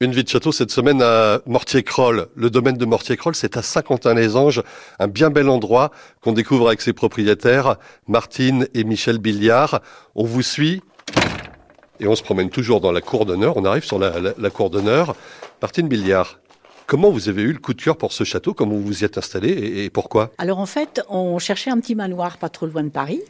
Une vie de château cette semaine à Mortier-Croll. Le domaine de Mortier-Croll, c'est à Saint-Quentin-les-Anges, un bien bel endroit qu'on découvre avec ses propriétaires, Martine et Michel Billiard. On vous suit et on se promène toujours dans la cour d'honneur. On arrive sur la, cour d'honneur. Martine Billiard, Comment vous avez eu le coup de cœur pour ce château? Comment vous vous y êtes installé et pourquoi? Alors en fait, on cherchait un petit manoir pas trop loin de Paris.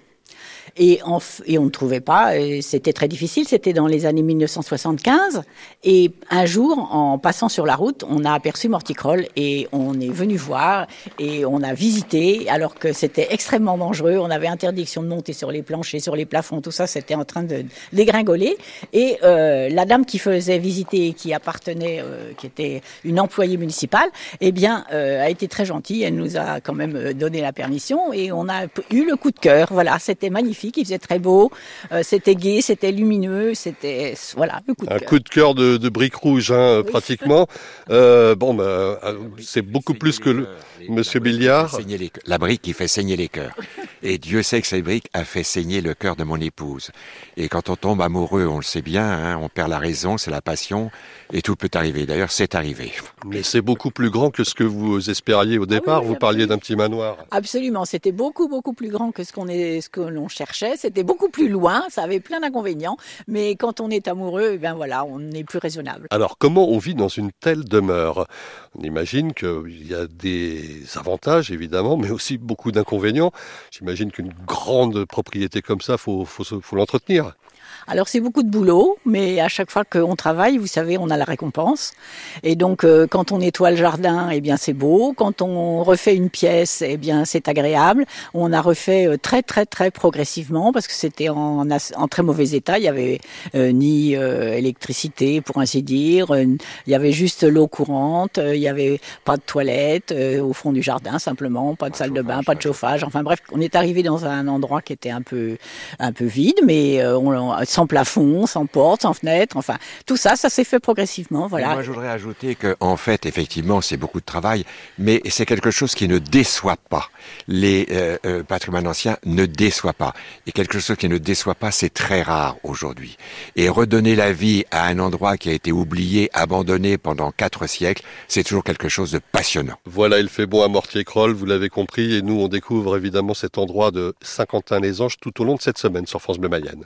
Et, on, ne trouvait pas, c'était très difficile, c'était dans les années 1975. Et un jour, en passant sur la route, on a aperçu Morticroll et on est venu voir et on a visité, alors que c'était extrêmement dangereux. On avait interdiction de monter sur les planchers, sur les plafonds, tout ça, c'était en train de dégringoler. Et euh, la dame qui faisait visiter, qui appartenait, euh, qui était une employée municipale, eh bien, euh, a été très gentille. Elle nous a quand même donné la permission et on a eu le coup de cœur. Voilà, c'était magnifique il faisait très beau, euh, c'était gai, c'était lumineux, c'était voilà le coup de Un coup de cœur de, de briques rouges, hein, pratiquement. Euh, bon, bah, euh, c'est beaucoup plus que le, Monsieur Billiard. la brique qui fait saigner les cœurs. Et Dieu sait que cette brique a fait saigner le cœur de mon épouse. Et quand on tombe amoureux, on le sait bien, hein, on perd la raison, c'est la passion, et tout peut arriver. D'ailleurs, c'est arrivé. Mais c'est beaucoup plus grand que ce que vous espériez au départ. vous parliez d'un petit manoir. Absolument, c'était beaucoup beaucoup plus grand que ce qu'on est, ce que l'on cherchait. C'était beaucoup plus loin. Ça avait plein d'inconvénients. Mais quand on est amoureux, eh ben voilà, on est plus raisonnable. Alors, comment on vit dans une telle demeure? On imagine qu'il y a des avantages évidemment, mais aussi beaucoup d'inconvénients. J'imagine qu'une grande propriété comme ça, faut, faut, faut l'entretenir. Alors c'est beaucoup de boulot, mais à chaque fois qu'on travaille, vous savez, on a la récompense. Et donc euh, quand on nettoie le jardin, eh bien c'est beau. Quand on refait une pièce, eh bien c'est agréable. On a refait euh, très très très progressivement parce que c'était en, en, très mauvais état. Il y avait euh, ni électricité pour ainsi dire. il y avait juste l'eau courante. il y avait pas de toilette au fond du jardin simplement, pas de salle de bain, pas de chauffage. Enfin bref, on est arrivé dans un endroit qui était un peu un peu vide, mais on sans plafond, sans porte, sans fenêtre, enfin tout ça, ça s'est fait progressivement. Voilà. moi, je voudrais ajouter que, en fait, effectivement, c'est beaucoup de travail, mais c'est quelque chose qui ne déçoit pas. Les euh, euh, patrimoines anciens ne déçoit pas, et quelque chose qui ne déçoit pas, c'est très rare aujourd'hui. Et redonner la vie à un endroit qui a été oublié, abandonné pendant quatre siècles, c'est toujours quelque chose de passionnant. Voilà, il fait bon à Mortier-Croll, vous l'avez compris, et nous, on découvre évidemment cet endroit de Saint-Quentin-les-Anges tout au long de cette semaine sur France Bleu Mayenne.